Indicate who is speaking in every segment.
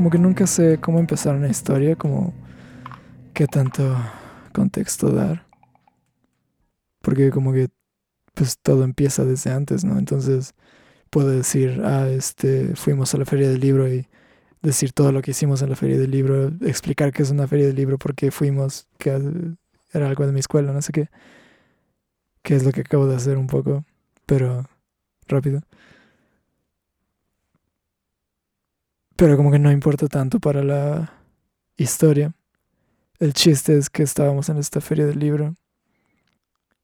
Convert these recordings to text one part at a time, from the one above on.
Speaker 1: como que nunca sé cómo empezar una historia, como qué tanto contexto dar. Porque como que pues todo empieza desde antes, ¿no? Entonces puedo decir, ah, este, fuimos a la feria del libro y decir todo lo que hicimos en la feria del libro, explicar qué es una feria del libro, por qué fuimos, que era algo de mi escuela, no sé qué. Que es lo que acabo de hacer un poco, pero rápido. Pero como que no importa tanto para la historia. El chiste es que estábamos en esta feria del libro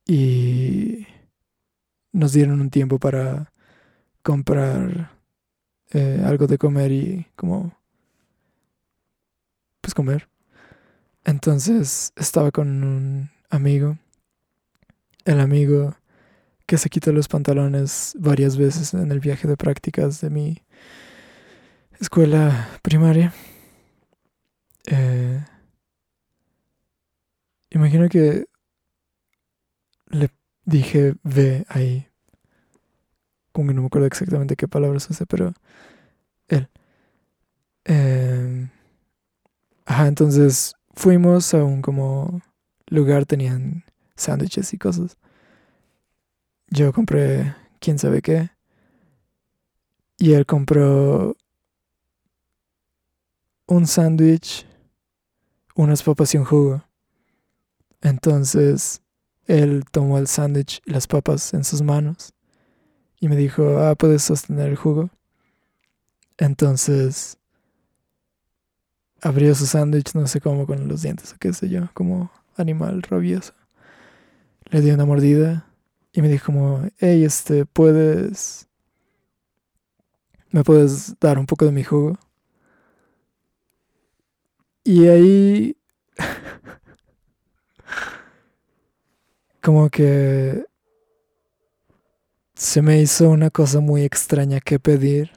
Speaker 1: y nos dieron un tiempo para comprar eh, algo de comer y como pues comer. Entonces estaba con un amigo. El amigo que se quitó los pantalones varias veces en el viaje de prácticas de mi escuela primaria. Eh, imagino que le dije ve ahí. Como que no me acuerdo exactamente qué palabras hace, pero él. Eh, ajá, entonces fuimos a un como lugar, tenían sándwiches y cosas. Yo compré quién sabe qué. Y él compró un sándwich, unas papas y un jugo. Entonces él tomó el sándwich y las papas en sus manos y me dijo, ah, puedes sostener el jugo. Entonces abrió su sándwich, no sé cómo, con los dientes o qué sé yo, como animal rabioso. Le dio una mordida y me dijo como, hey, este, puedes... ¿Me puedes dar un poco de mi jugo? Y ahí... como que... Se me hizo una cosa muy extraña que pedir.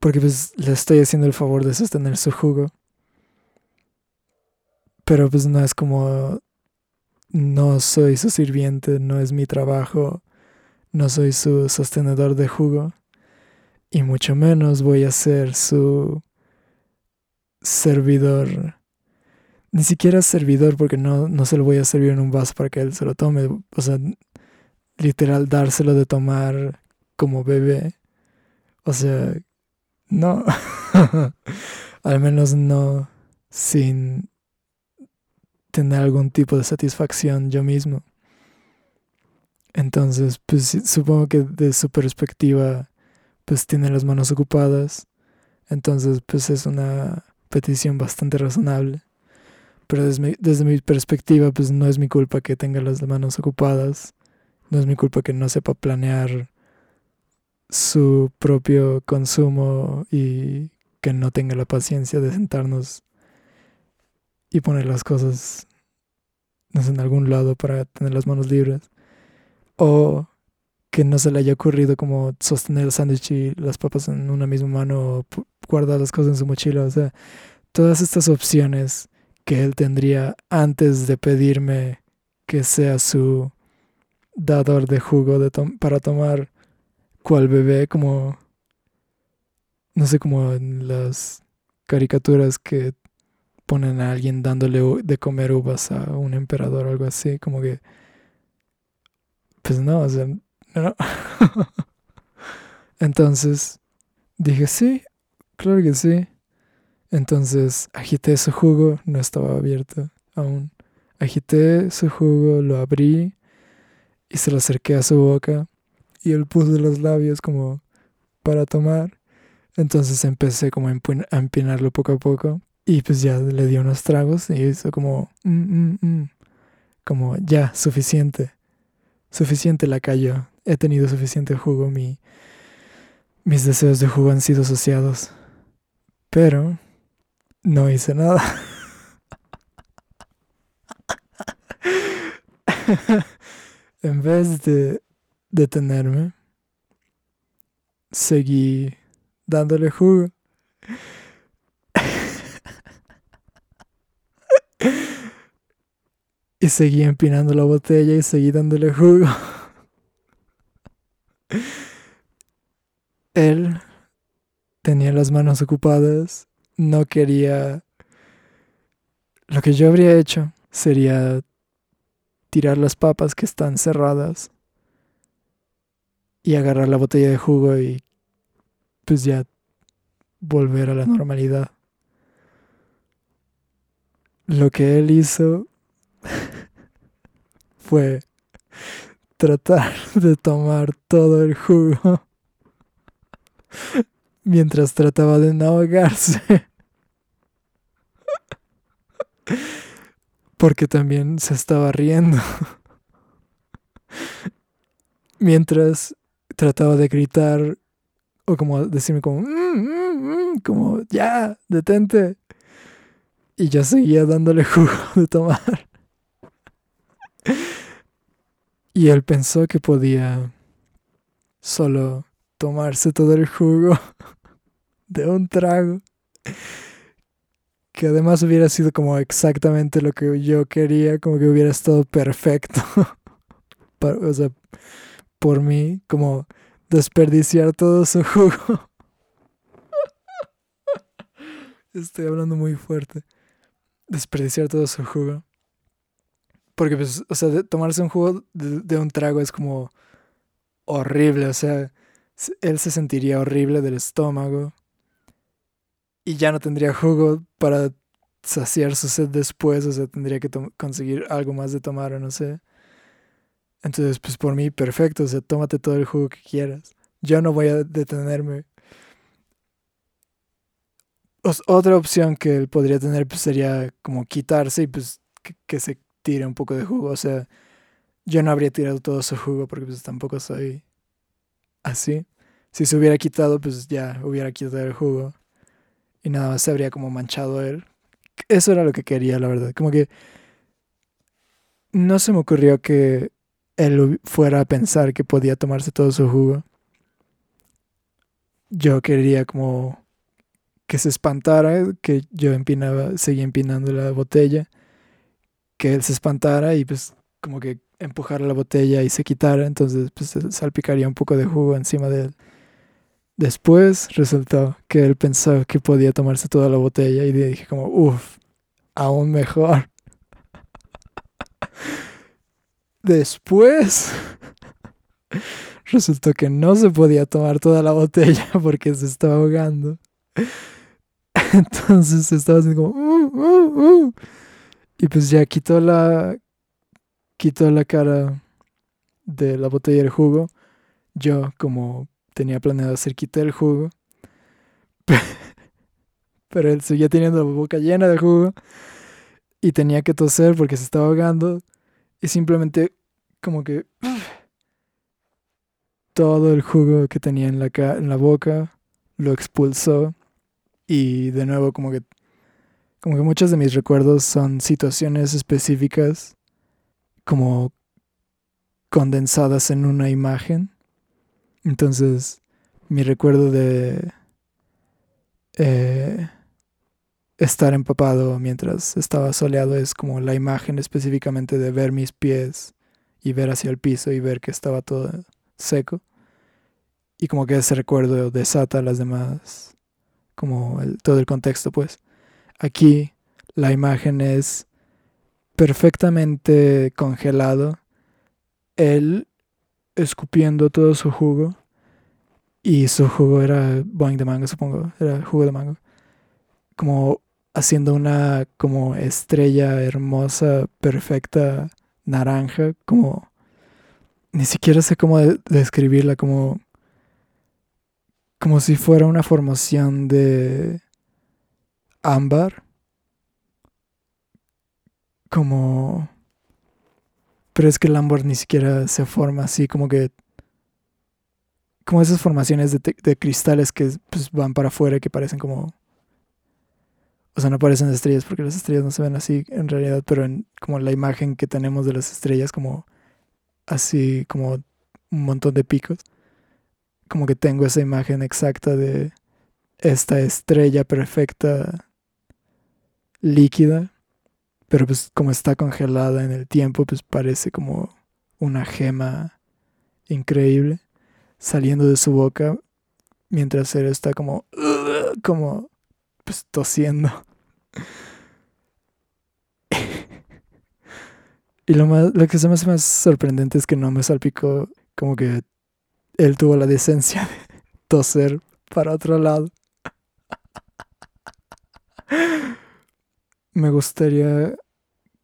Speaker 1: Porque pues le estoy haciendo el favor de sostener su jugo. Pero pues no es como no soy su sirviente, no es mi trabajo, no soy su sostenedor de jugo, y mucho menos voy a ser su servidor. Ni siquiera servidor, porque no, no se lo voy a servir en un vaso para que él se lo tome. O sea, literal, dárselo de tomar como bebé. O sea, no. Al menos no sin tener algún tipo de satisfacción yo mismo. Entonces, pues supongo que de su perspectiva, pues tiene las manos ocupadas. Entonces, pues es una petición bastante razonable. Pero desde mi, perspectiva, pues no es mi culpa que tenga las manos ocupadas. No es mi culpa que no sepa planear su propio consumo y que no tenga la paciencia de sentarnos y poner las cosas en algún lado para tener las manos libres. O que no se le haya ocurrido como sostener el sándwich y las papas en una misma mano o guardar las cosas en su mochila. O sea, todas estas opciones que él tendría antes de pedirme que sea su dador de jugo para tomar cual bebé como no sé como en las caricaturas que ponen a alguien dándole de comer uvas a un emperador o algo así, como que, pues no, o sea, Entonces dije, sí, claro que sí. Entonces agité su jugo, no estaba abierto aún. Agité su jugo, lo abrí y se lo acerqué a su boca y él puso los labios como para tomar. Entonces empecé como a empinarlo poco a poco y pues ya le dio unos tragos y hizo como, mm, mm, mm". como ya, suficiente. Suficiente la cayó. He tenido suficiente jugo. Mi, mis deseos de jugo han sido asociados. Pero no hice nada. en vez de detenerme, seguí dándole jugo. Y seguí empinando la botella y seguí dándole jugo. Él tenía las manos ocupadas, no quería... Lo que yo habría hecho sería tirar las papas que están cerradas y agarrar la botella de jugo y pues ya volver a la normalidad. Lo que él hizo fue tratar de tomar todo el jugo mientras trataba de no. Porque también se estaba riendo. Mientras trataba de gritar o como decirme como, mm, mm, mm", como, ya, detente. Y yo seguía dándole jugo de tomar. Y él pensó que podía solo tomarse todo el jugo de un trago. Que además hubiera sido como exactamente lo que yo quería, como que hubiera estado perfecto. o sea, por mí, como desperdiciar todo su jugo. Estoy hablando muy fuerte. Desperdiciar todo su jugo. Porque, pues, o sea, tomarse un jugo de, un trago es como horrible. O sea, él se sentiría horrible del estómago. Y ya no tendría jugo para saciar su sed después. O sea, tendría que conseguir algo más de tomar o no sé. Entonces, pues por mí, perfecto. O sea, tómate todo el jugo que quieras. Yo no voy a detenerme. otra opción que él podría tener pues, sería como quitarse y pues que se tire un poco de jugo. O sea, yo no habría tirado todo su jugo porque pues tampoco soy así. Si se hubiera quitado, pues ya hubiera quitado el jugo. Y nada más se habría como manchado él. Eso era lo que quería, la verdad. Como que no se me ocurrió que él fuera a pensar que podía tomarse todo su jugo. Yo quería como que se espantara, que yo empinaba, seguía empinando la botella que él se espantara y pues como que empujara la botella y se quitara, entonces pues salpicaría un poco de jugo encima de él. Después resultó que él pensó que podía tomarse toda la botella y dije como, uff, aún mejor. Después resultó que no se podía tomar toda la botella porque se estaba ahogando. Entonces estaba haciendo como, uh, uh, uh". Y pues ya quitó la. Quitó la cara de la botella de jugo. Yo, como tenía planeado hacer, quité el jugo. Pero él seguía teniendo la boca llena de jugo. Y tenía que toser porque se estaba ahogando. Y simplemente, como que. Todo el jugo que tenía en la, en la boca lo expulsó. Y de nuevo, como que como que muchos de mis recuerdos son situaciones específicas como condensadas en una imagen. Entonces, mi recuerdo de eh, estar empapado mientras estaba soleado es como la imagen específicamente de ver mis pies y ver hacia el piso y ver que estaba todo seco. Y como que ese recuerdo desata las demás, como todo el contexto, pues. Aquí la imagen es perfectamente congelado. Él escupiendo todo su jugo. Y su jugo era boing de mango, supongo. Era jugo de mango. Como haciendo una como estrella hermosa, perfecta, naranja. Como... Ni siquiera sé cómo describirla. Como... Como si fuera una formación de ámbar. Como... Pero es que el ámbar ni siquiera se forma así, como que... Como esas formaciones de, cristales que pues, van para afuera y que parecen como... O sea, no parecen estrellas porque las estrellas no se ven así en realidad, pero en como la imagen que tenemos de las estrellas, como así, como un montón de picos. Como que tengo esa imagen exacta de esta estrella perfecta líquida, pero pues como está congelada en el tiempo, pues parece como una gema increíble saliendo de su boca mientras él está como como pues tosiendo. y lo más lo que se me hace más sorprendente es que no me salpicó como que él tuvo la decencia de toser para otro lado. me gustaría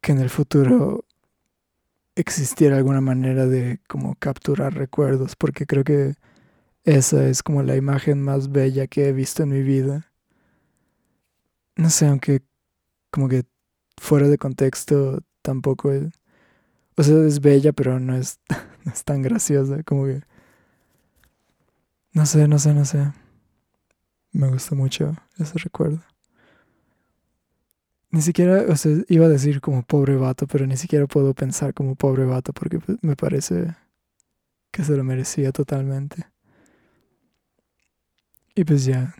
Speaker 1: que en el futuro existiera alguna manera de como capturar recuerdos, porque creo que esa es como la imagen más bella que he visto en mi vida. No sé, aunque como que fuera de contexto tampoco es... O sea, es bella, pero no es, no es tan graciosa, como que... No sé, no sé, no sé. Me gusta mucho ese recuerdo. Ni siquiera, o sea, iba a decir como pobre vato, pero ni siquiera puedo pensar como pobre vato porque pues, me parece que se lo merecía totalmente. Y pues ya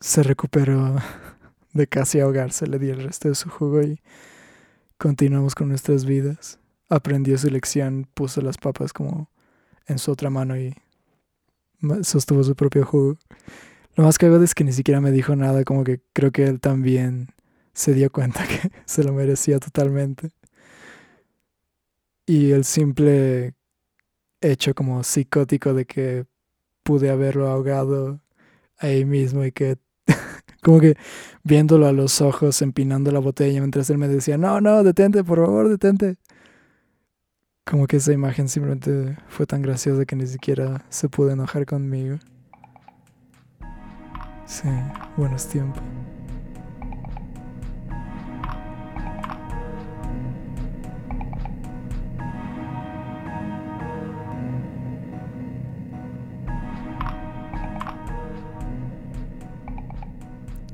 Speaker 1: se recuperó de casi ahogarse, le di el resto de su jugo y continuamos con nuestras vidas. Aprendió su lección, puso las papas como en su otra mano y sostuvo su propio jugo. Lo más cagado es que ni siquiera me dijo nada, como que creo que él también se dio cuenta que se lo merecía totalmente. Y el simple hecho como psicótico de que pude haberlo ahogado ahí mismo y que como que viéndolo a los ojos, empinando la botella mientras él me decía, no, no, detente, por favor, detente. Como que esa imagen simplemente fue tan graciosa que ni siquiera se pudo enojar conmigo. Sí, buenos tiempos.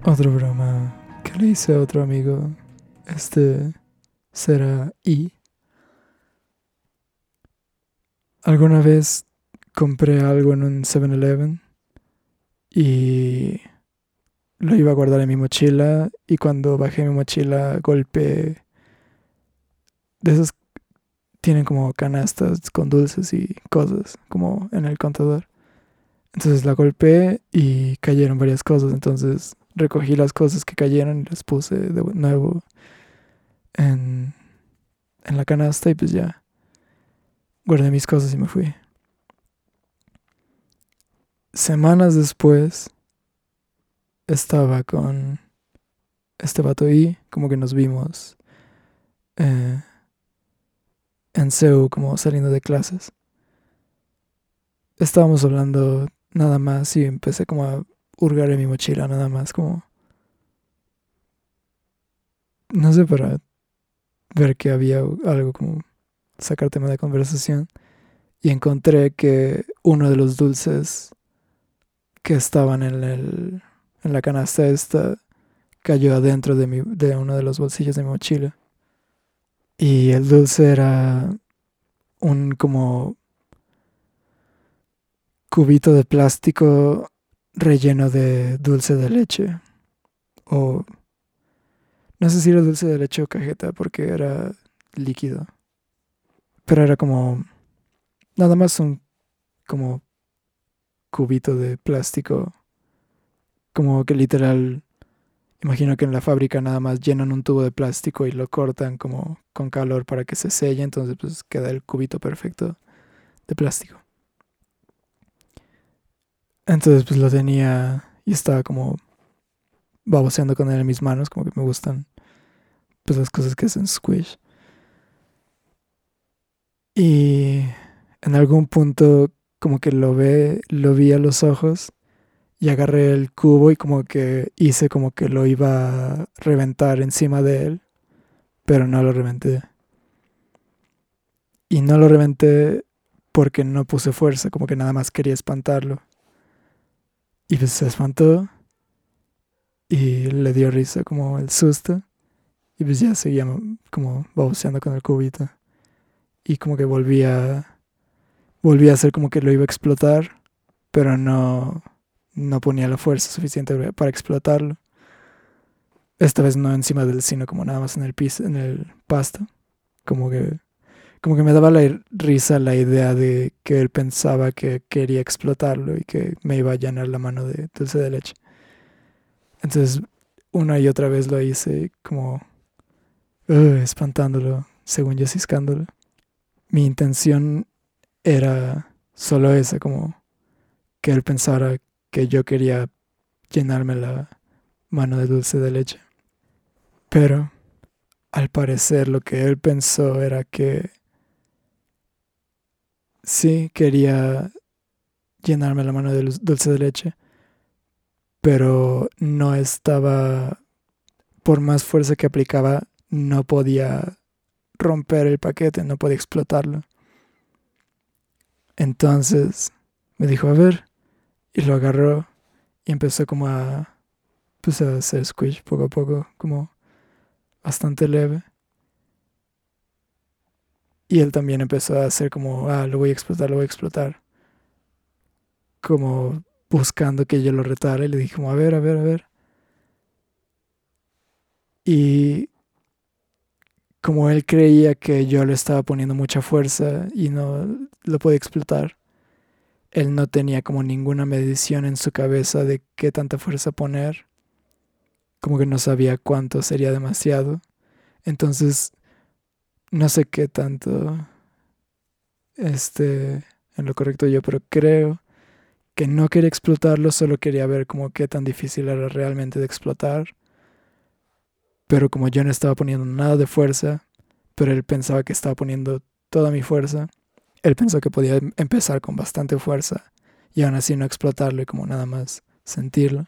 Speaker 1: Otra broma que le hice a otro amigo. Este será I. Alguna vez compré algo en un 7-Eleven y lo iba a guardar en mi mochila y cuando bajé mi mochila golpeé de esos tienen como canastas con dulces y cosas como en el contador. Entonces la golpeé y cayeron varias cosas. Entonces recogí las cosas que cayeron y las puse de nuevo en, en la canasta y pues ya guardé mis cosas y me fui. Semanas después estaba con este vato y como que nos vimos eh, en Seúl como saliendo de clases. Estábamos hablando nada más y empecé como a hurgar en mi mochila nada más como no sé para ver que había algo como sacar tema de conversación y encontré que uno de los dulces que estaban en el en la canasta esta cayó adentro de, mi, de uno de los bolsillos de mi mochila. Y el dulce era un como cubito de plástico relleno de dulce de leche. O no sé si era dulce de leche o cajeta porque era líquido. Pero era como nada más un como cubito de plástico como que literal, imagino que en la fábrica nada más llenan un tubo de plástico y lo cortan como con calor para que se selle, entonces pues queda el cubito perfecto de plástico. Entonces pues lo tenía y estaba como baboseando con él en mis manos, como que me gustan pues las cosas que hacen squish. Y en algún punto como que lo ve, lo vi a los ojos y agarré el cubo y como que hice como que lo iba a reventar encima de él, pero no lo reventé. Y no lo reventé porque no puse fuerza, como que nada más quería espantarlo. Y pues se espantó y le dio risa como el susto. Y pues ya seguía como baboseando con el cubito. Y como que volvía, volvía a hacer como que lo iba a explotar, pero no, no ponía la fuerza suficiente para explotarlo. Esta vez no encima del sino como nada más en el piso, en el pasto. Como que como que me daba la risa la idea de que él pensaba que quería explotarlo y que me iba a llenar la mano de dulce de leche. Entonces, una y otra vez lo hice como espantándolo, según yo ciscándolo. Mi intención era solo esa, como que él pensara que yo quería llenarme la mano de dulce de leche. Pero, al parecer, lo que él pensó era que sí quería llenarme la mano de dulce de leche, pero no estaba, por más fuerza que aplicaba, no podía romper el paquete, no podía explotarlo. Entonces me dijo, a ver, y lo agarró y empezó como a, pues a hacer squish poco a poco, como bastante leve. Y él también empezó a hacer como, ah, lo voy a explotar, lo voy a explotar. Como buscando que yo lo retara y le dije como, a ver, a ver, a ver. Y como él creía que yo le estaba poniendo mucha fuerza y no lo podía explotar, él no tenía como ninguna medición en su cabeza de qué tanta fuerza poner. Como que no sabía cuánto sería demasiado. Entonces, no sé qué tanto este en lo correcto yo, pero creo que no quería explotarlo, solo quería ver como qué tan difícil era realmente de explotar. Pero como yo no estaba poniendo nada de fuerza, pero él pensaba que estaba poniendo toda mi fuerza, él pensó que podía empezar con bastante fuerza y aún así no explotarlo y como nada más sentirlo.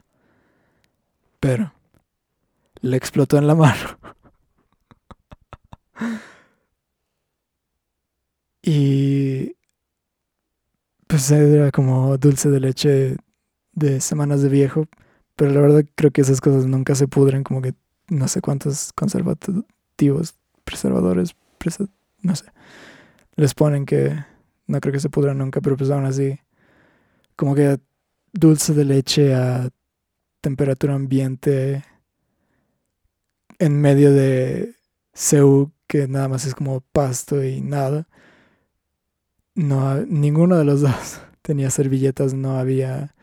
Speaker 1: Pero le explotó en la mano. y pues era como dulce de leche de semanas de viejo, pero la verdad creo que esas cosas nunca se pudren, como que no sé cuántos conservativos, preservadores, no sé, les ponen que no creo que se pudran nunca, pero pues aún así, como que dulce de leche a temperatura ambiente en medio de CEU que nada más es como pasto y nada. No, ninguno de los dos tenía servilletas, no había,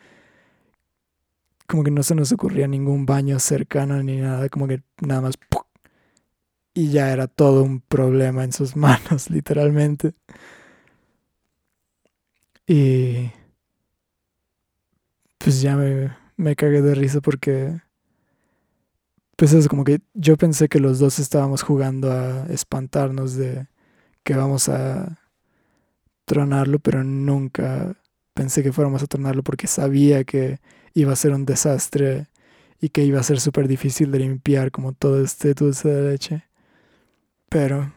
Speaker 1: como que no se nos ocurría ningún baño cercano ni nada, como que nada más, y ya era todo un problema en sus manos, literalmente. Y pues ya me, me cagué de risa porque, pues es como que yo pensé que los dos estábamos jugando a espantarnos de que vamos a tronarlo, pero nunca pensé que fuéramos a tronarlo porque sabía que iba a ser un desastre y que iba a ser súper difícil de limpiar como todo este dulce de leche. Pero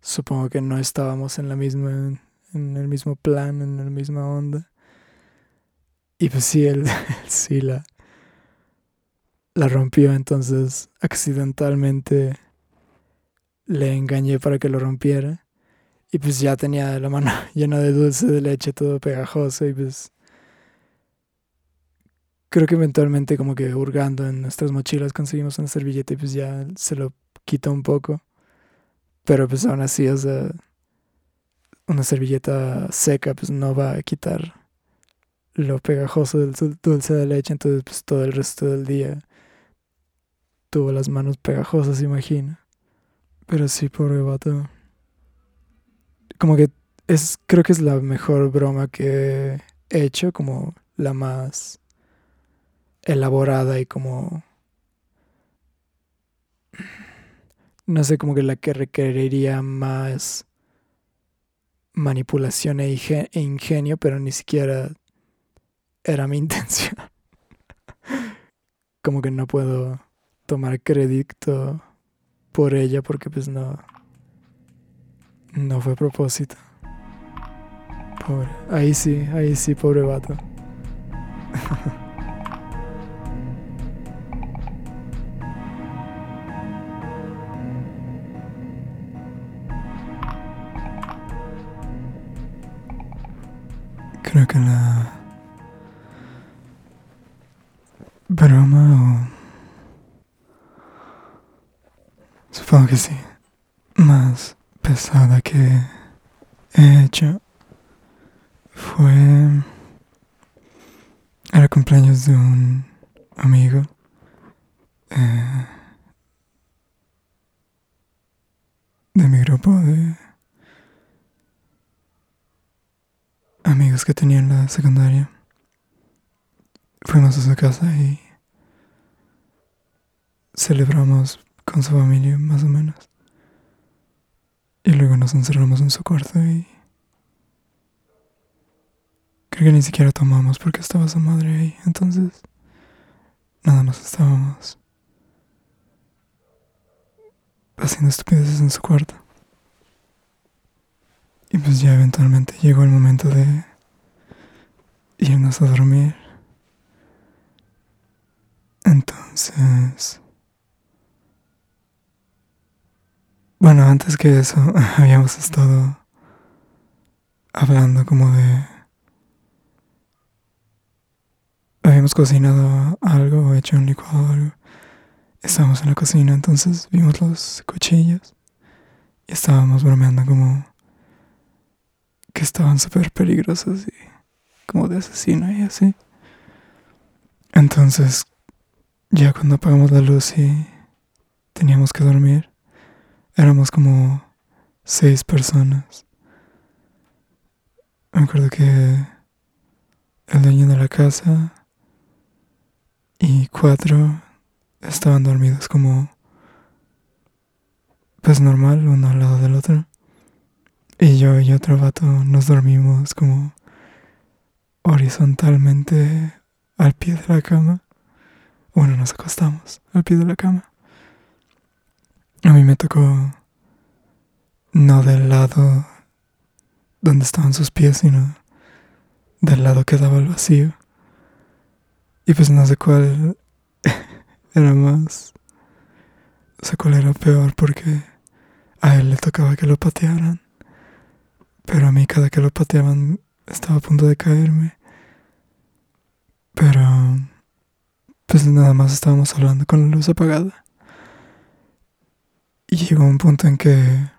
Speaker 1: supongo que no estábamos en la misma en el mismo plan, en la misma onda. Y pues sí, él, sí la, la rompió, entonces accidentalmente le engañé para que lo rompiera. Y pues ya tenía la mano llena de dulce de leche, todo pegajoso. Y pues creo que eventualmente como que hurgando en nuestras mochilas conseguimos una servilleta y pues ya se lo quitó un poco. Pero pues aún así, o sea, una servilleta seca pues no va a quitar lo pegajoso del dulce de leche. Entonces pues todo el resto del día tuvo las manos pegajosas, imagino. Pero sí, pobre vato como que es, creo que es la mejor broma que he hecho, como la más elaborada y como... No sé, como que la que requeriría más manipulación e, e ingenio, pero ni siquiera era mi intención. como que no puedo tomar crédito por ella porque pues no no fue propósito. Pobre. Ahí sí, ahí sí, pobre vato. Creo que la broma o... Supongo que sí. Más pesada que he hecho fue... Era cumpleaños de un amigo. Eh, de mi grupo de amigos que tenía en la secundaria. Fuimos a su casa y celebramos con su familia más o menos. Y luego nos encerramos en su cuarto y creo que ni siquiera tomamos porque estaba su madre ahí. Entonces, nada más estábamos haciendo estupideces en su cuarto. Y pues ya eventualmente llegó el momento de irnos a dormir. Entonces... Bueno, antes que eso, habíamos estado hablando como de... Habíamos cocinado algo hecho un licuado o algo. Estábamos en la cocina, entonces vimos los cuchillos y estábamos bromeando como que estaban súper peligrosos y como de asesino y así. Entonces, ya cuando apagamos la luz y teníamos que dormir, éramos como seis personas. Me acuerdo que el dueño de la casa y cuatro estaban dormidos como pues normal, uno al lado del otro. Y yo y otro vato nos dormimos como horizontalmente al pie de la cama. Bueno, nos acostamos al pie de la cama. A mí me tocó no del lado donde estaban sus pies, sino del lado que daba el vacío. Y pues no sé cuál era más. No sé cuál era peor porque a él le tocaba que lo patearan. Pero a mí cada que lo pateaban estaba a punto de caerme. Pero pues nada más estábamos hablando con la luz apagada. Y llegó un punto en que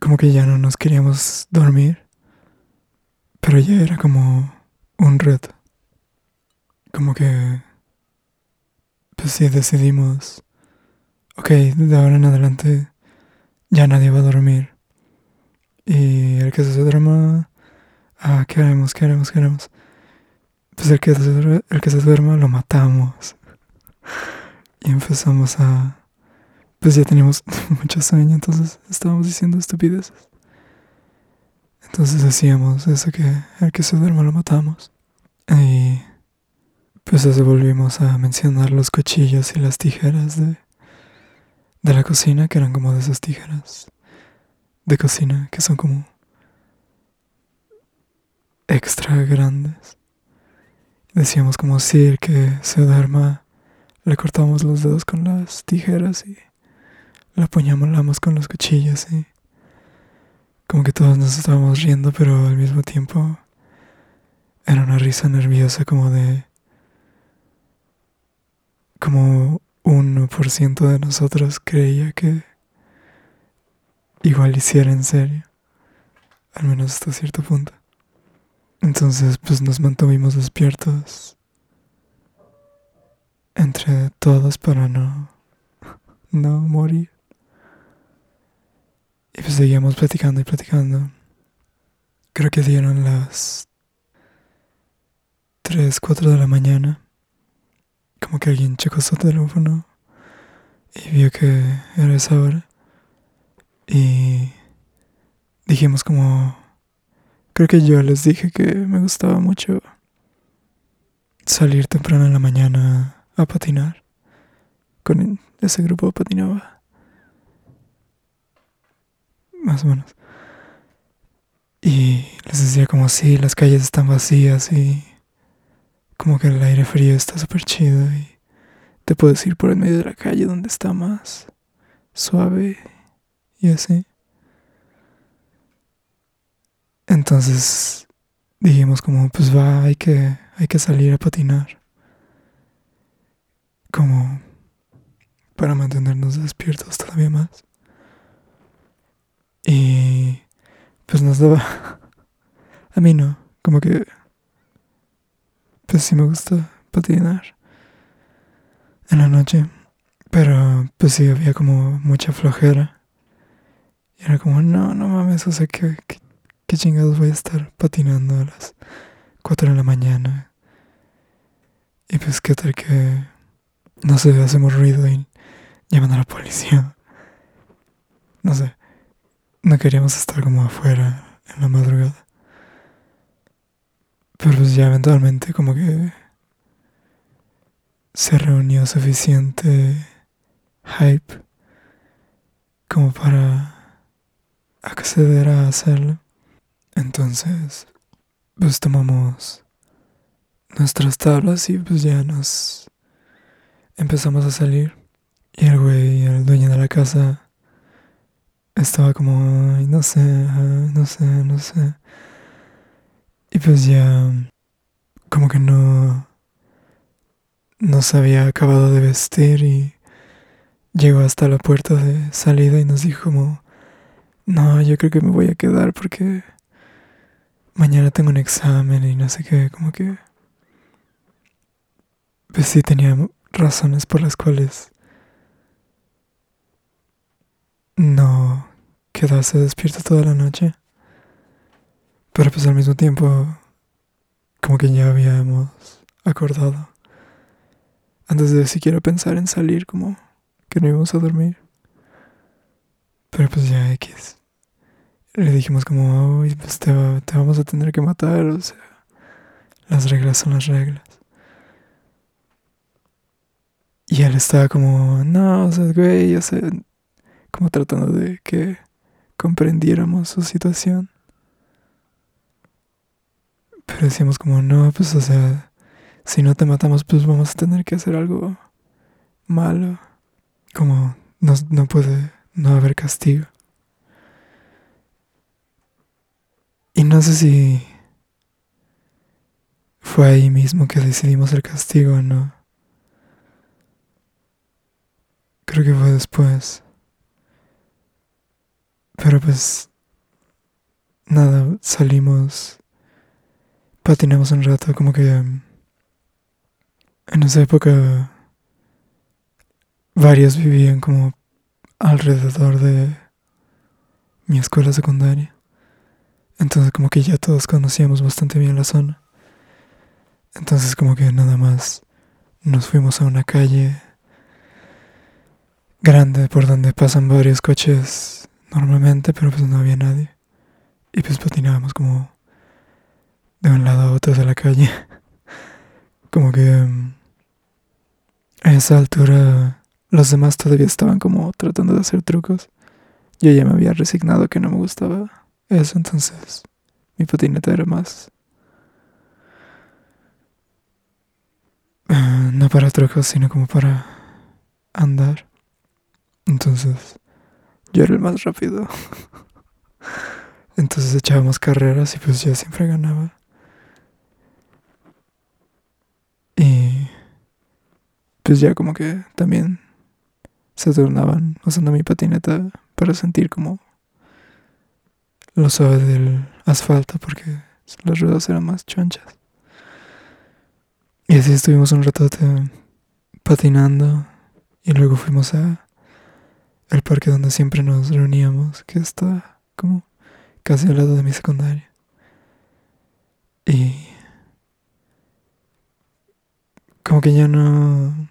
Speaker 1: como que ya no nos queríamos dormir. Pero ya era como un reto. Como que pues sí decidimos, ok, de ahora en adelante ya nadie va a dormir. Y el que se duerma, ah, ¿qué haremos? ¿Qué haremos? ¿Qué haremos? Pues el que se, el que se duerma lo matamos. Y empezamos a... Pues ya teníamos mucho sueño, entonces estábamos diciendo estupideces. Entonces decíamos eso que el que se duerma lo matamos. Y pues eso volvimos a mencionar los cuchillos y las tijeras de, de la cocina, que eran como de esas tijeras de cocina que son como extra grandes. Decíamos como si el que se duerma le cortamos los dedos con las tijeras y la apuñalamos con los cuchillos y como que todos nos estábamos riendo pero al mismo tiempo era una risa nerviosa como de como 1% de nosotros creía que igual hiciera en serio, al menos hasta cierto punto. Entonces, pues nos mantuvimos despiertos entre todos para no, no morir. Y pues seguíamos platicando y platicando. Creo que dieron las 3, 4 de la mañana. Como que alguien checó su teléfono y vio que era esa hora. Y dijimos como, creo que yo les dije que me gustaba mucho salir temprano en la mañana a patinar. Con ese grupo patinaba. Más o menos. Y les decía como si las calles están vacías y como que el aire frío está súper chido y te puedes ir por el medio de la calle donde está más suave y así. Entonces dijimos como, pues va, hay que, hay que salir a patinar. Como para mantenernos despiertos todavía más. Y pues nos daba... A mí no, como que... Pues sí me gusta patinar en la noche, pero pues sí había como mucha flojera. Y era como, no, no mames, o sea, ¿qué, qué, chingados voy a estar patinando a las 4 de la mañana? Y pues qué tal que, no sé, hacemos ruido y llaman a la policía. No sé, no queríamos estar como afuera en la madrugada. Pero pues ya eventualmente como que se reunió suficiente hype como para acceder a hacerlo. Entonces, pues tomamos nuestras tablas y pues ya nos empezamos a salir. Y el güey, el dueño de la casa, estaba como, no sé, no sé, no sé. Y pues ya, como que no, no se había acabado de vestir y llegó hasta la puerta de salida y nos dijo como, no, yo creo que me voy a quedar porque mañana tengo un examen y no sé qué, como que, pues sí tenía razones por las cuales no quedarse despierto toda la noche. Pero pues al mismo tiempo, como que ya habíamos acordado, antes de siquiera pensar en salir, como que no íbamos a dormir. Pero pues ya X. Le dijimos como, pues te, te vamos a tener que matar, o sea, las reglas son las reglas. Y él estaba como, no, o sea, güey, o sea, como tratando de que comprendiéramos su situación. Pero decíamos como, no, pues o sea, si no te matamos, pues vamos a tener que hacer algo malo. Como no, no puede no haber castigo. Y no sé si fue ahí mismo que decidimos el castigo o no. Creo que fue después. Pero pues nada, salimos patinamos un rato, como que en esa época varios vivían como alrededor de mi escuela secundaria. Entonces como que ya todos conocíamos bastante bien la zona. Entonces como que nada más nos fuimos a una calle grande por donde pasan varios coches normalmente, pero pues no había nadie. Y pues patinábamos como de un lado a otro de la calle. Como que mm, a esa altura los demás todavía estaban como tratando de hacer trucos. Yo ya me había resignado que no me gustaba eso, entonces mi patineta era más... Eh, no para trucos, sino como para andar. Entonces yo era el más rápido. Entonces echábamos carreras y pues yo siempre ganaba. pues ya como que también se turnaban usando mi patineta para sentir como lo suave del asfalto porque las ruedas eran más chonchas. Y así estuvimos un rato patinando y luego fuimos a el parque donde siempre nos reuníamos, que está como casi al lado de mi secundaria. Y como que ya no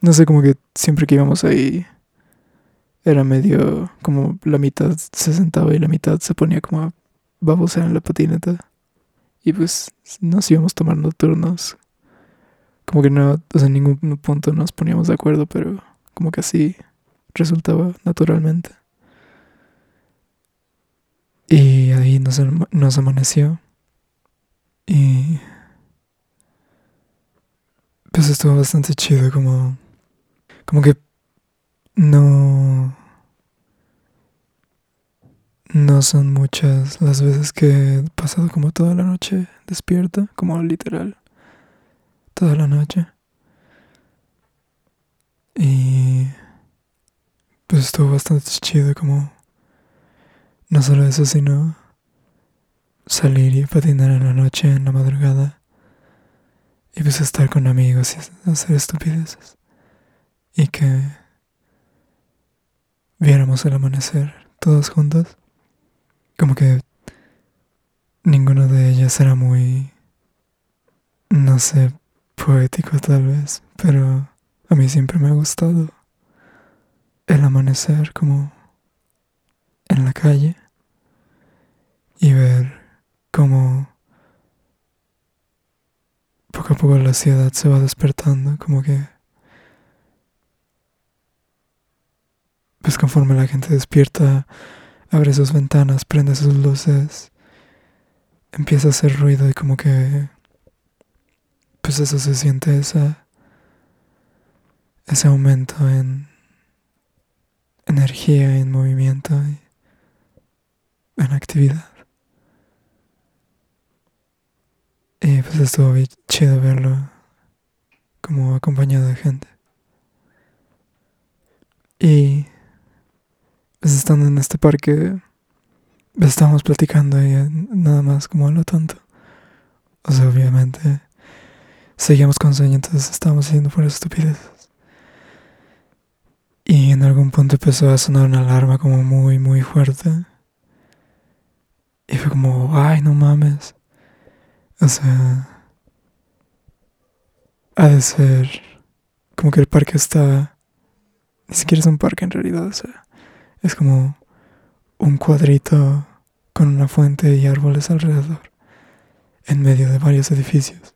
Speaker 1: no sé, como que siempre que íbamos ahí era medio como la mitad se sentaba y la mitad se ponía como a babosear en la patineta. Y pues nos íbamos tomando turnos. Como que no, en ningún punto nos poníamos de acuerdo, pero como que así resultaba naturalmente. Y ahí nos, nos amaneció. Y pues estuvo bastante chido como como que no no son muchas las veces que he pasado como toda la noche despierta, como literal, toda la noche. Y pues estuvo bastante chido como no solo eso, sino salir y patinar en la noche, en la madrugada. Y pues estar con amigos y hacer estupideces. Y que viéramos el amanecer todos juntos. Como que ninguno de ellos era muy, no sé, poético tal vez, pero a mí siempre me ha gustado el amanecer como en la calle y ver cómo poco a poco la ciudad se va despertando, como que pues conforme la gente despierta, abre sus ventanas, prende sus luces, empieza a hacer ruido y como que pues eso se siente esa ese aumento en energía, en movimiento y en actividad. Y pues estuvo chido verlo como acompañado de gente. Y pues estando en este parque, estábamos platicando y nada más como a lo tonto. O sea, obviamente seguíamos con sueño, entonces estábamos haciendo por estupideces. Y en algún punto empezó a sonar una alarma como muy, muy fuerte. Y fue como, ay, no mames. O sea, ha de ser como que el parque está... Ni siquiera es un parque en realidad, o sea, es como un cuadrito con una fuente y árboles alrededor, en medio de varios edificios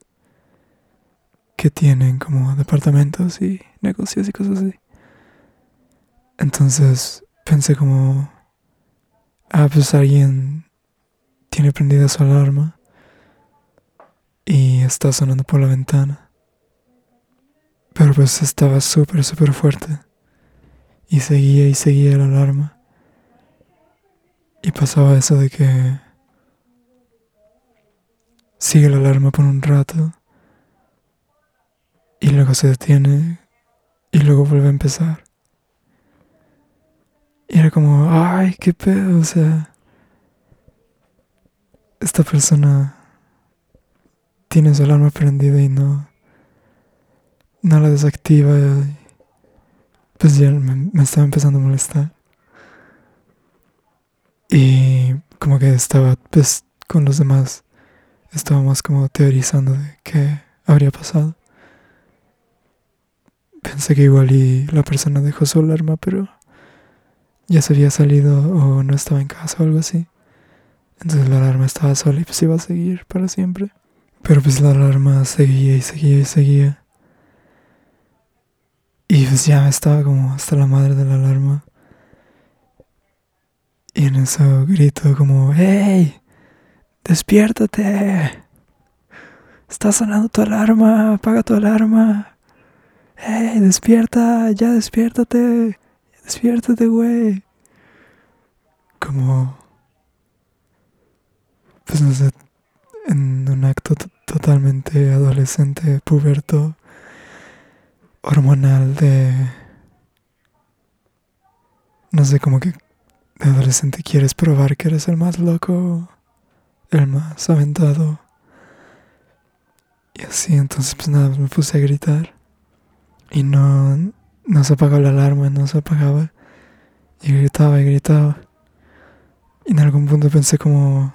Speaker 1: que tienen como departamentos y negocios y cosas así. Entonces pensé como, ah, pues alguien tiene prendida su alarma y está sonando por la ventana. Pero pues estaba súper, súper fuerte. Y seguía y seguía la alarma. Y pasaba eso de que sigue la alarma por un rato. Y luego se detiene. Y luego vuelve a empezar. Y era como, ay, qué pedo, o sea. Esta persona tiene su alarma prendida y no, no la desactiva, pues ya me, estaba empezando a molestar. Y como que estaba, pues con los demás, estábamos como teorizando de qué habría pasado. Pensé que igual y la persona dejó su alarma, pero ya se había salido o no estaba en casa o algo así. Entonces la alarma estaba sola y pues iba a seguir para siempre. Pero pues la alarma seguía y seguía y seguía. Y pues ya estaba como hasta la madre de la alarma. Y en eso grito como, ¡Hey! ¡Despiértate! Está sonando tu alarma, apaga tu alarma. ¡Hey! Despierta, ya despiértate. Despiértate, güey. Como... Pues no sé, en un acto totalmente adolescente, puberto, hormonal de... No sé, como que de adolescente quieres probar que eres el más loco, el más aventado. Y así, entonces pues nada, me puse a gritar. Y no, no se apagó la alarma, no se apagaba. Y gritaba y gritaba. Y en algún punto pensé como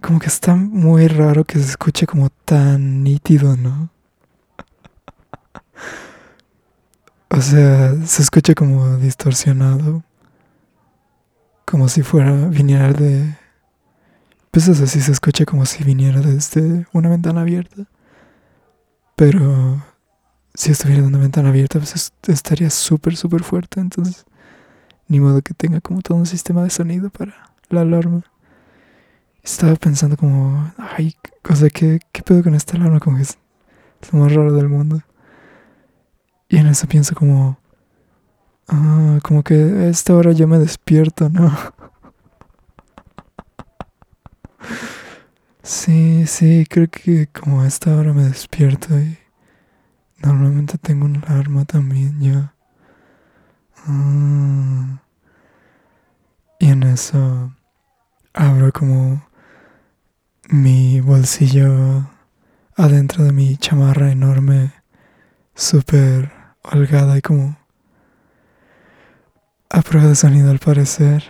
Speaker 1: como que está muy raro que se escuche como tan nítido, ¿no? O sea, se escucha como distorsionado. Como si fuera, viniera de... Pues eso sí se escucha como si viniera desde una ventana abierta. Pero si estuviera en una ventana abierta, pues estaría súper, súper fuerte. Entonces, ni modo que tenga como todo un sistema de sonido para la alarma estaba pensando como, ay, cosa, ¿qué, qué pedo con esta alarma? Como que es lo más raro del mundo. Y en eso pienso como, ah, como que a esta hora yo me despierto, ¿no? Sí, sí, creo que como a esta hora me despierto y normalmente tengo una alarma también yo. Ah. Y en eso abro como mi bolsillo adentro de mi chamarra enorme, súper holgada y como a prueba de sonido al parecer.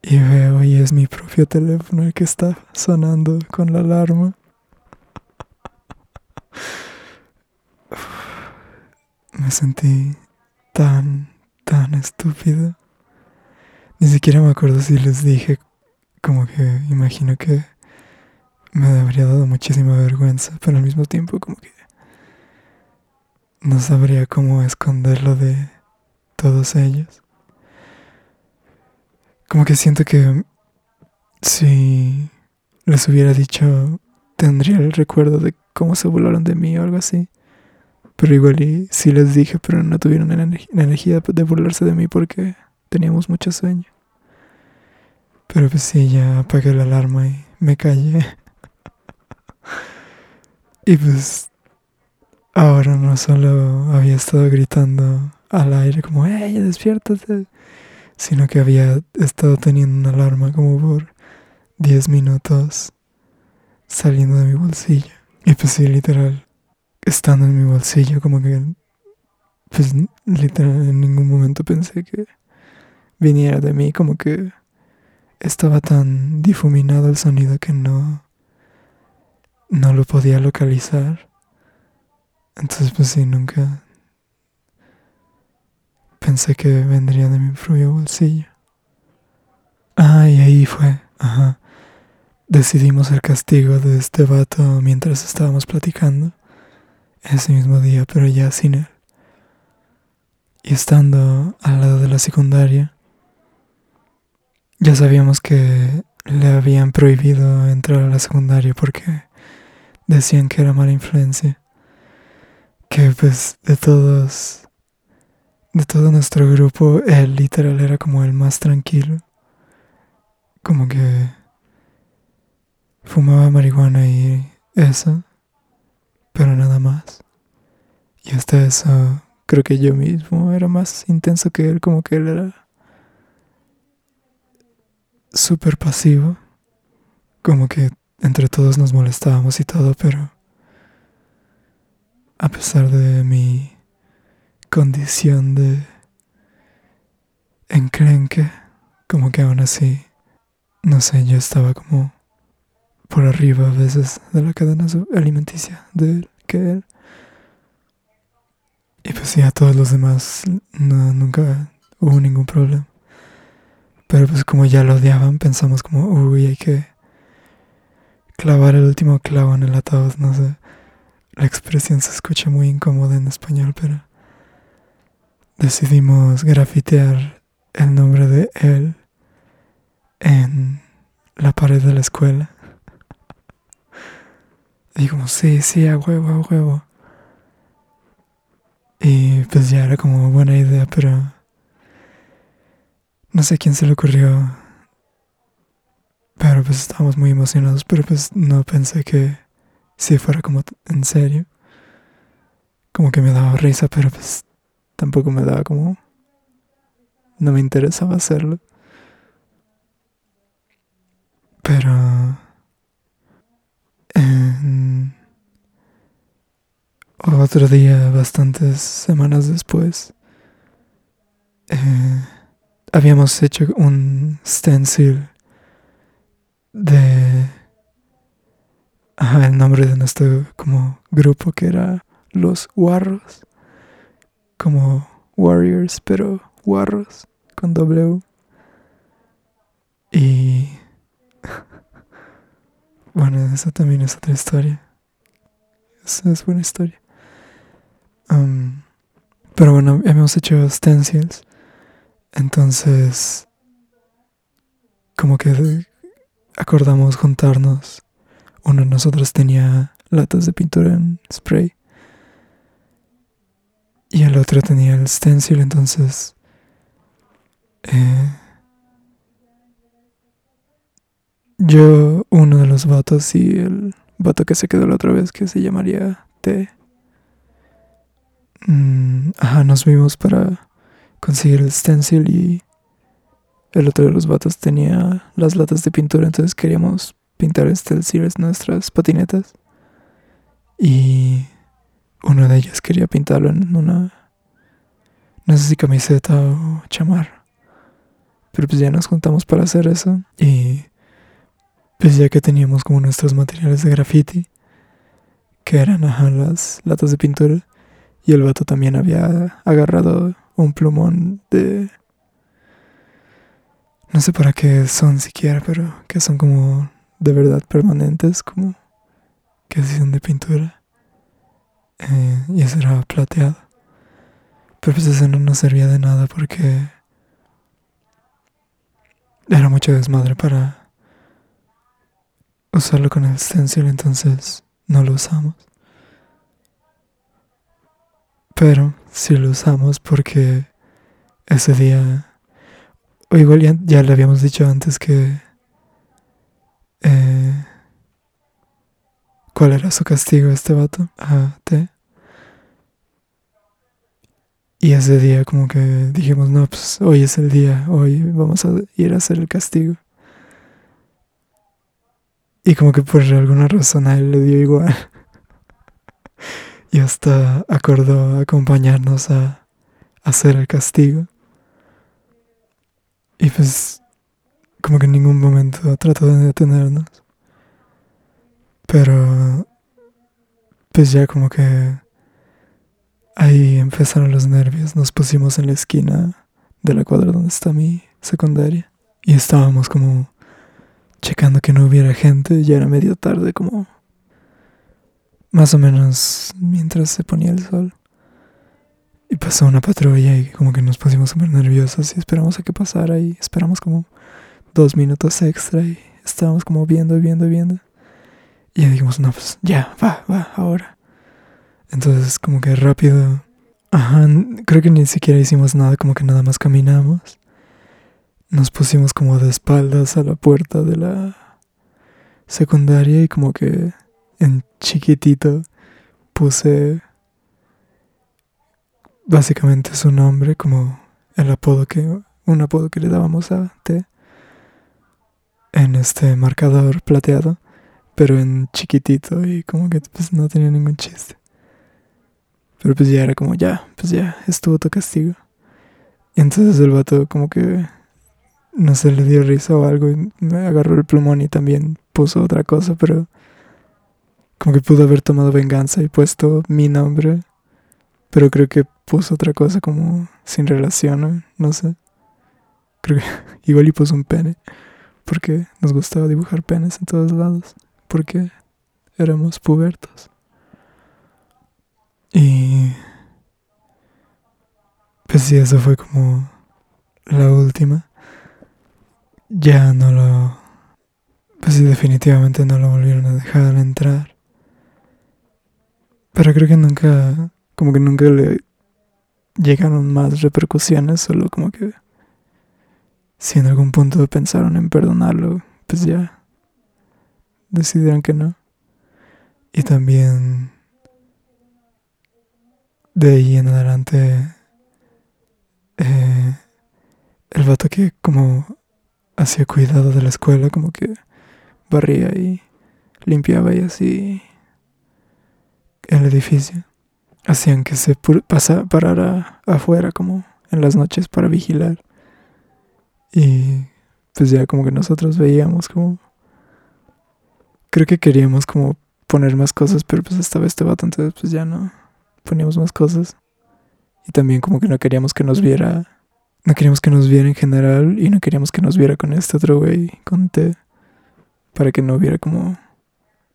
Speaker 1: Y veo y es mi propio teléfono el que está sonando con la alarma. Me sentí tan, tan estúpido. Ni siquiera me acuerdo si les dije, como que imagino que me habría dado muchísima vergüenza, pero al mismo tiempo como que no sabría cómo esconderlo de todos ellos. Como que siento que si les hubiera dicho, tendría el recuerdo de cómo se burlaron de mí o algo así. Pero igual y sí les dije, pero no tuvieron la, energía de burlarse de mí porque teníamos mucho sueño. Pero pues sí, ya apagué la alarma y me callé. y pues ahora no solo había estado gritando al aire como, ¡Ey, despiértate! Sino que había estado teniendo una alarma como por 10 minutos saliendo de mi bolsillo. Y pues sí, literal, estando en mi bolsillo, como que, pues literal, en ningún momento pensé que viniera de mí, como que estaba tan difuminado el sonido que no, no lo podía localizar. Entonces, pues sí, nunca pensé que vendría de mi propio bolsillo. Ah, y ahí fue, ajá. Decidimos el castigo de este vato mientras estábamos platicando ese mismo día, pero ya sin él. Y estando al lado de la secundaria, ya sabíamos que le habían prohibido entrar a la secundaria porque decían que era mala influencia. Que pues de todos, de todo nuestro grupo, él literal era como el más tranquilo. Como que fumaba marihuana y eso, pero nada más. Y hasta eso, creo que yo mismo era más intenso que él, como que él era súper pasivo, como que entre todos nos molestábamos y todo, pero a pesar de mi condición de encrenque, como que aún así, no sé, yo estaba como por arriba a veces de la cadena alimenticia de él que él. Y pues sí, a todos los demás no, nunca hubo ningún problema. Pero pues como ya lo odiaban, pensamos como, uy, hay que clavar el último clavo en el ataúd, no sé. La expresión se escucha muy incómoda en español, pero decidimos grafitear el nombre de él en la pared de la escuela. Y como, sí, sí, a huevo, a huevo. Y pues ya era como buena idea, pero no sé quién se le ocurrió. Pero pues estábamos muy emocionados, pero pues no pensé que si fuera como en serio. Como que me daba risa, pero pues tampoco me daba como... No me interesaba hacerlo. Pero otro día, bastantes semanas después, eh, habíamos hecho un stencil de el nombre de nuestro como grupo que era los Warros, como Warriors, pero Warros con W. Y bueno, esa también es otra historia. Esa es buena historia. pero bueno, hemos hecho stencils. Entonces, como que acordamos juntarnos. Uno de nosotros tenía latas de pintura en spray. Y el otro tenía el stencil, entonces... Eh, Yo, uno de los vatos y el vato que se quedó la otra vez, que se llamaría T. Mm, ajá, nos vimos para conseguir el stencil y el otro de los vatos tenía las latas de pintura, entonces queríamos pintar Series nuestras patinetas. Y uno de ellos quería pintarlo en una, no sé si camiseta o chamar. Pero pues ya nos juntamos para hacer eso. Y pues ya que teníamos como nuestros materiales de graffiti, que eran las latas de pintura, y el vato también había agarrado un plumón de... No sé para qué son siquiera, pero que son como de verdad permanentes, como que son de pintura. Eh, y eso era plateado. Pero pues eso no nos servía de nada porque era mucho desmadre para usarlo con el stencil, entonces no lo usamos. Pero sí lo usamos porque ese día, o igual ya, le habíamos dicho antes que cuál era su castigo a este vato, a T. Y ese día como que dijimos, no, pues hoy es el día, hoy vamos a ir a hacer el castigo. Y como que por alguna razón a él le dio igual. y hasta acordó acompañarnos a hacer el castigo. Y pues como que en ningún momento trató de detenernos. Pero pues ya como que ahí empezaron los nervios. Nos pusimos en la esquina de la cuadra donde está mi secundaria. Y estábamos como checando que no hubiera gente. Ya era medio tarde, como más o menos mientras se ponía el sol. Y pasó una patrulla y como que nos pusimos súper nerviosos y esperamos a que pasara y esperamos como dos minutos extra y estábamos como viendo, viendo, viendo. Y ya dijimos, no, pues ya, va, va, ahora. Entonces como que rápido, ajá, creo que ni siquiera hicimos nada, como que nada más caminamos. Nos pusimos como de espaldas a la puerta de la secundaria y como que en chiquitito puse básicamente su nombre como el apodo que un apodo que le dábamos a T en este marcador plateado pero en chiquitito y como que pues no tenía ningún chiste pero pues ya era como ya pues ya estuvo tu castigo y entonces el vato como que no se le dio risa o algo y me agarró el plumón y también puso otra cosa pero como que pudo haber tomado venganza y puesto mi nombre pero creo que puso otra cosa como sin relación, no, sé. Creo que igual y puso un pene. Porque nos gustaba dibujar penes en todos lados. Porque éramos pubertos. Y... Pues sí, eso fue como la última. Ya no lo... Pues sí, definitivamente no lo volvieron a dejar entrar. Pero creo que nunca como que nunca le llegaron más repercusiones, solo como que si en algún punto pensaron en perdonarlo, pues ya decidieron que no. Y también de ahí en adelante eh, el vato que como hacía cuidado de la escuela, como que barría y limpiaba y así el edificio hacían que se pasa, parara afuera como en las noches para vigilar. Y pues ya como que nosotros veíamos como... Creo que queríamos como poner más cosas, pero pues estaba este vato, entonces pues ya no poníamos más cosas. Y también como que no queríamos que nos viera... No queríamos que nos viera en general y no queríamos que nos viera con este otro güey, con T. Para que no hubiera como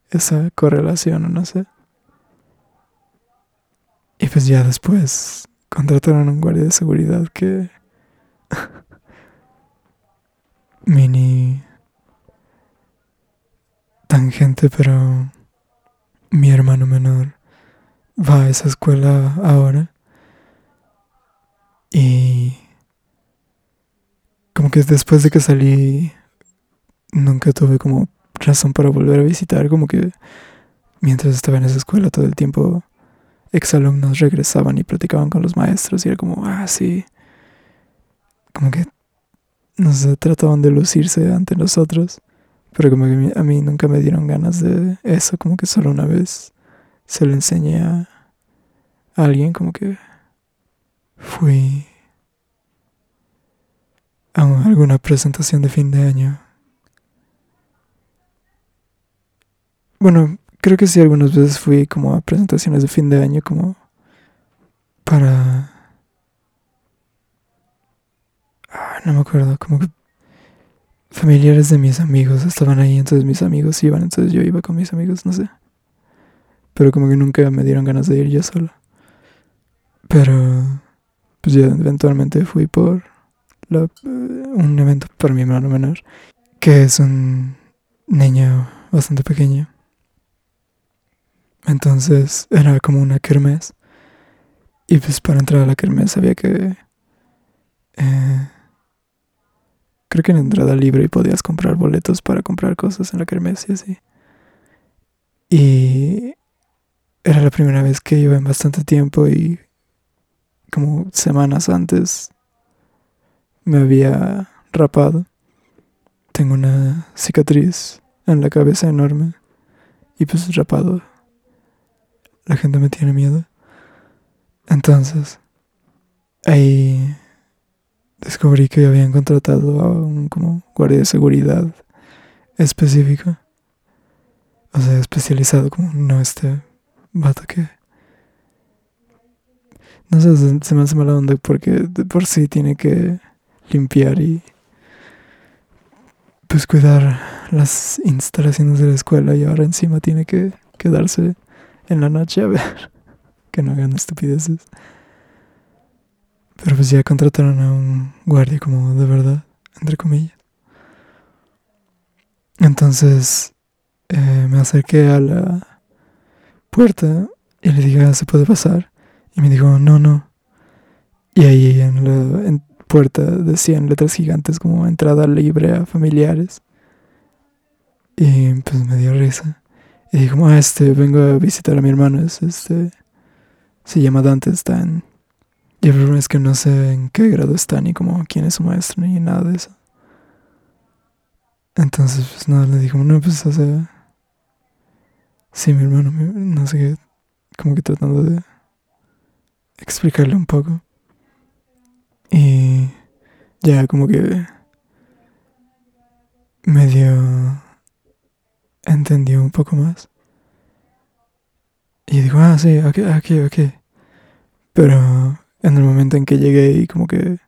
Speaker 1: esa correlación o no sé. Y pues ya después contrataron a un guardia de seguridad que... Mini... Tangente, pero... Mi hermano menor va a esa escuela ahora. Y... Como que después de que salí... Nunca tuve como razón para volver a visitar. Como que mientras estaba en esa escuela todo el tiempo exalumnos regresaban y platicaban con los maestros y era como, ah, sí, como que no sé, trataban de lucirse ante nosotros. Pero como que a mí nunca me dieron ganas de eso, como que solo una vez se lo enseñé a alguien, como que fui a alguna presentación de fin de año. Bueno, creo que sí, algunas veces fui como a presentaciones de fin de año, como para... Ah, no me acuerdo, como que familiares de mis amigos estaban ahí, entonces mis amigos iban, entonces yo iba con mis amigos, no sé. Pero como que nunca me dieron ganas de ir yo solo. Pero pues ya eventualmente fui por un evento para mi hermano menor, que es un niño bastante pequeño. Entonces era como una kermés. Y pues para entrar a la kermés había que... Eh, creo que en entrada libre podías comprar boletos para comprar cosas en la kermés y así. Y era la primera vez que iba en bastante tiempo y como semanas antes me había rapado. Tengo una cicatriz en la cabeza enorme y pues rapado. La gente me tiene miedo. Entonces, ahí descubrí que habían contratado a un como guardia de seguridad específico. O sea, especializado como no este vato que no sé, se, me hace mala onda porque de por sí tiene que limpiar y pues cuidar las instalaciones de la escuela y ahora encima tiene que quedarse en la noche a ver que no hagan estupideces. Pero pues ya contrataron a un guardia como de verdad, entre comillas. Entonces eh, me acerqué a la puerta y le dije, ah, ¿se puede pasar? Y me dijo, no, no. Y ahí en la puerta decían letras gigantes como entrada libre a familiares. Y pues me dio risa. Y dijo, ah, este, vengo a visitar a mi hermano. Es, este, se llama Dante, está en... Y el problema es que no sé en qué grado está, ni como quién es su maestro, ni nada de eso. Entonces, pues nada, le dijo, no, pues, sea... Sí, mi hermano, no sé qué, como que tratando de explicarle un poco. Y ya como que medio entendió un poco más. Y digo, ah, sí, ok, ok, ok. Pero en el momento en que llegué y como que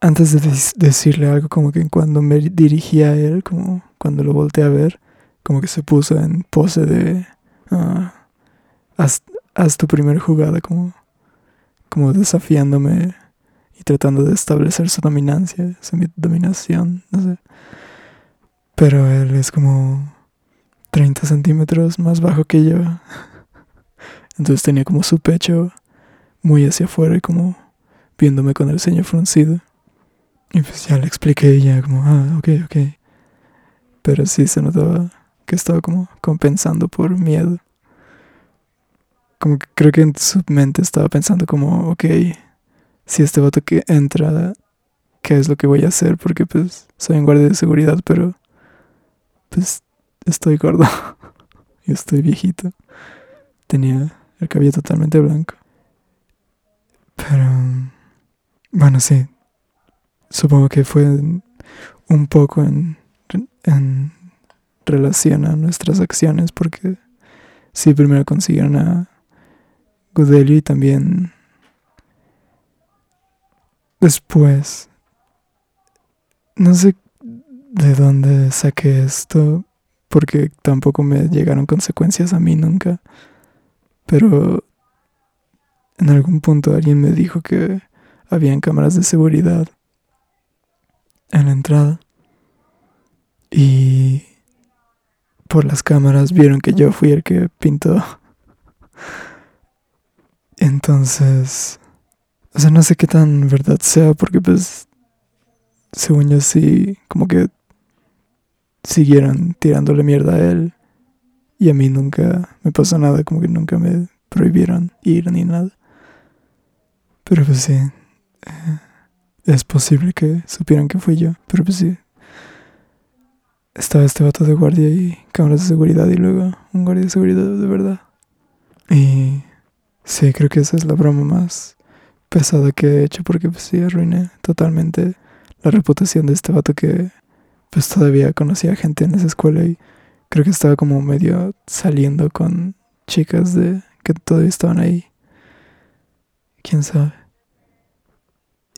Speaker 1: antes de decirle algo, como que cuando me dirigía a él, como cuando lo volteé a ver, como que se puso en pose de, ah, haz tu primera jugada como, como desafiándome y tratando de establecer su dominancia, su dominación, no sé. Pero él es como 30 centímetros más bajo que yo. Entonces tenía como su pecho muy hacia afuera y como viéndome con el ceño fruncido. Y pues ya le expliqué ya como, ah, ok, ok. Pero sí se notaba que estaba como compensando por miedo como que creo que en su mente estaba pensando como, ok, si este vato que entra, ¿qué es lo que voy a hacer? Porque pues soy un guardia de seguridad, pero pues estoy gordo y estoy viejito. Tenía el cabello totalmente blanco. Pero, bueno, sí. Supongo que fue un poco en, en relación a nuestras acciones, porque sí, primero consiguieron a y también después no sé de dónde saqué esto porque tampoco me llegaron consecuencias a mí nunca pero en algún punto alguien me dijo que habían cámaras de seguridad en la entrada y por las cámaras vieron que yo fui el que pintó entonces, o sea, no sé qué tan verdad sea, porque pues, según yo sí, como que siguieron tirándole mierda a él. Y a mí nunca me pasó nada, como que nunca me prohibieron ir ni nada. Pero pues sí, eh, es posible que supieran que fui yo, pero pues sí. Estaba este vato de guardia y cámaras de seguridad y luego un guardia de seguridad de verdad. Y sí, creo que esa es la broma más pesada que he hecho porque pues sí arruiné totalmente la reputación de este vato que pues todavía conocía gente en esa escuela y creo que estaba como medio saliendo con chicas de que todavía estaban ahí. Quién sabe.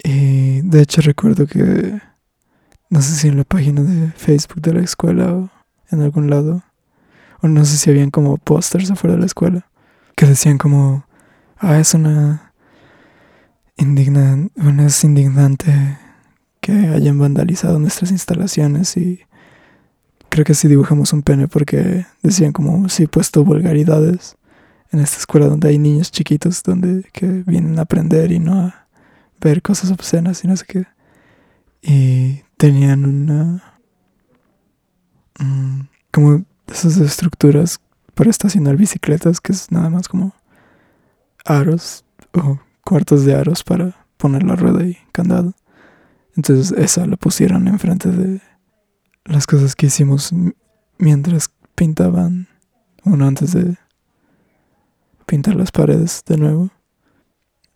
Speaker 1: Y de hecho recuerdo que no sé si en la página de Facebook de la escuela o en algún lado o no sé si habían como pósters afuera de la escuela que decían como ah es una indigna es indignante que hayan vandalizado nuestras instalaciones y creo que sí dibujamos un pene porque decían como he puesto vulgaridades en esta escuela donde hay niños chiquitos donde que vienen a aprender y no a ver cosas obscenas y no sé qué. Y tenían una mm, como esas estructuras para estacionar bicicletas que es nada más como aros o cuartos de aros para poner la rueda y candado. Entonces esa la pusieron enfrente de las cosas que hicimos mientras pintaban, uno antes de pintar las paredes de nuevo.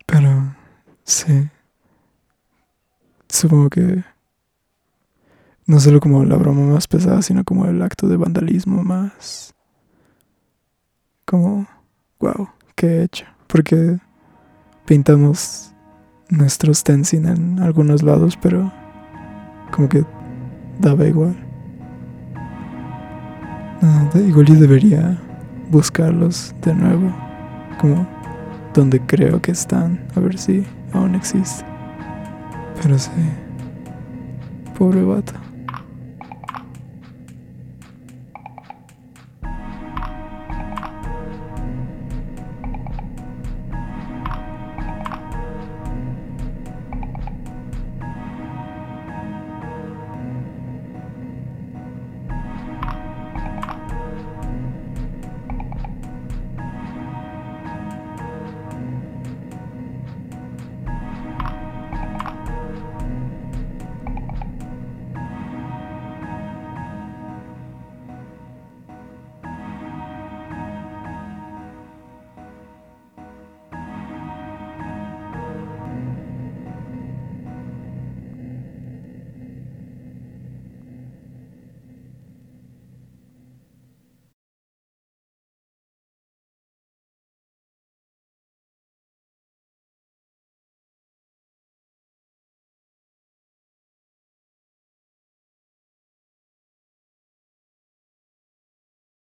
Speaker 1: Pero sí, supongo que no solo como la broma más pesada, sino como el acto de vandalismo más como, wow, ¿qué he hecho? Porque pintamos nuestros stencil en algunos lados, pero como que daba igual. igual yo debería buscarlos de nuevo, como donde creo que están, a ver si aún existe. Pero sí, pobre vato.